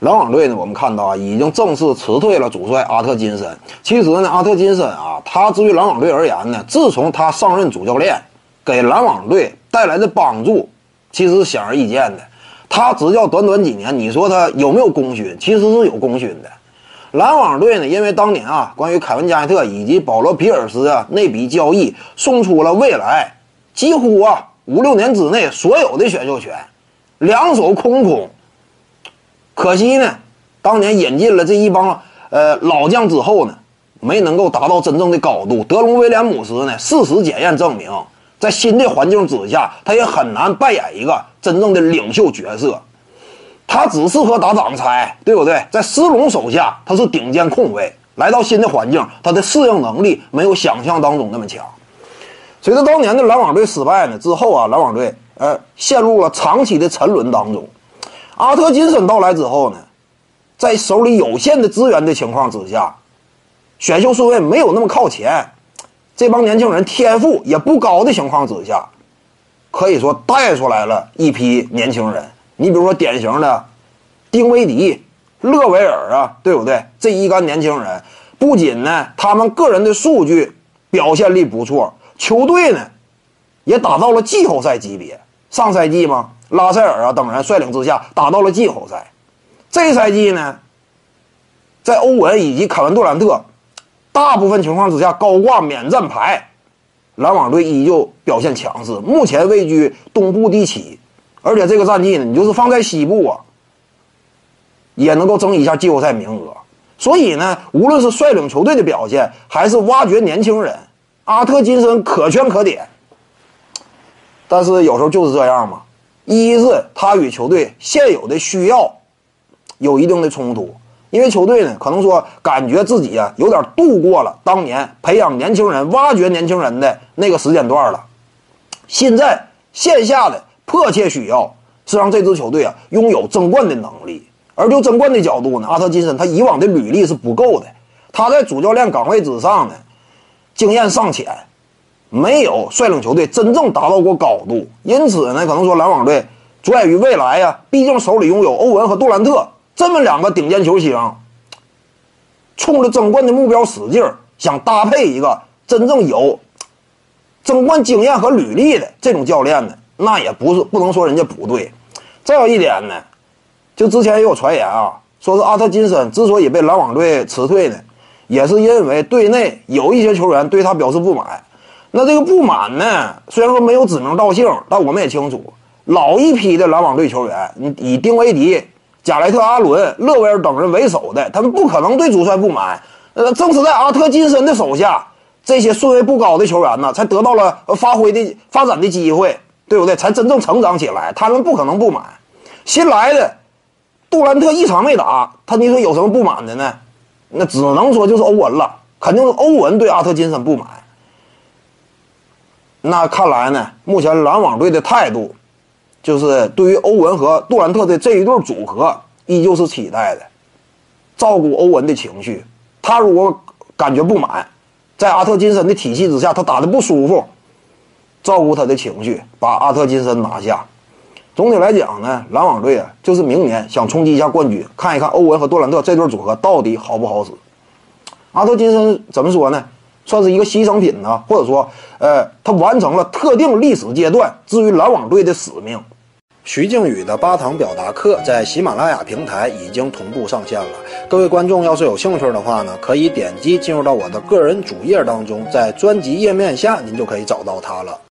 篮网队呢，我们看到啊，已经正式辞退了主帅阿特金森。其实呢，阿特金森啊，他至于篮网队而言呢，自从他上任主教练，给篮网队带来的帮助，其实显而易见的。他执教短短几年，你说他有没有功勋？其实是有功勋的。篮网队呢，因为当年啊，关于凯文加内特以及保罗皮尔斯啊那笔交易，送出了未来几乎啊五六年之内所有的选秀权，两手空空。可惜呢，当年引进了这一帮呃老将之后呢，没能够达到真正的高度。德隆威廉姆斯呢，事实检验证明，在新的环境之下，他也很难扮演一个真正的领袖角色。他只适合打挡拆，对不对？在斯隆手下，他是顶尖控卫。来到新的环境，他的适应能力没有想象当中那么强。随着当年的篮网队失败呢之后啊，篮网队呃陷入了长期的沉沦当中。阿特金森到来之后呢，在手里有限的资源的情况之下，选秀顺位没有那么靠前，这帮年轻人天赋也不高的情况之下，可以说带出来了一批年轻人。你比如说典型的丁威迪、勒维尔啊，对不对？这一干年轻人不仅呢，他们个人的数据表现力不错，球队呢也打到了季后赛级别。上赛季嘛。拉塞尔啊等人率领之下打到了季后赛，这赛季呢，在欧文以及凯文杜兰特大部分情况之下高挂免战牌，篮网队依旧表现强势，目前位居东部第七，而且这个战绩呢，你就是放在西部啊，也能够争一下季后赛名额。所以呢，无论是率领球队的表现，还是挖掘年轻人，阿特金森可圈可点。但是有时候就是这样嘛。一是他与球队现有的需要有一定的冲突，因为球队呢可能说感觉自己啊有点度过了当年培养年轻人、挖掘年轻人的那个时间段了，现在线下的迫切需要是让这支球队啊拥有争冠的能力。而就争冠的角度呢，阿特金森他以往的履历是不够的，他在主教练岗位之上呢经验尚浅。没有率领球队真正达到过高度，因此呢，可能说篮网队着眼于未来呀，毕竟手里拥有欧文和杜兰特这么两个顶尖球星，冲着争冠的目标使劲，想搭配一个真正有争冠经验和履历的这种教练呢，那也不是不能说人家不对。再有一点呢，就之前也有传言啊，说是阿特金森之所以被篮网队辞退呢，也是因为队内有一些球员对他表示不满。那这个不满呢？虽然说没有指名道姓，但我们也清楚，老一批的篮网队球员，以丁威迪、贾莱特、阿伦、勒维尔等人为首的，他们不可能对主帅不满。呃，正是在阿特金森的手下，这些顺位不高的球员呢，才得到了发挥的发展的机会，对不对？才真正成长起来。他们不可能不满。新来的杜兰特一场没打，他你说有什么不满的呢？那只能说就是欧文了，肯定是欧文对阿特金森不满。那看来呢，目前篮网队的态度，就是对于欧文和杜兰特的这一对组合，依旧是期待的，照顾欧文的情绪。他如果感觉不满，在阿特金森的体系之下，他打的不舒服，照顾他的情绪，把阿特金森拿下。总体来讲呢，篮网队啊，就是明年想冲击一下冠军，看一看欧文和杜兰特这对组合到底好不好使。阿特金森怎么说呢？算是一个牺牲品呢，或者说，呃，他完成了特定历史阶段至于篮网队的使命。徐静宇的八堂表达课在喜马拉雅平台已经同步上线了，各位观众要是有兴趣的话呢，可以点击进入到我的个人主页当中，在专辑页面下您就可以找到它了。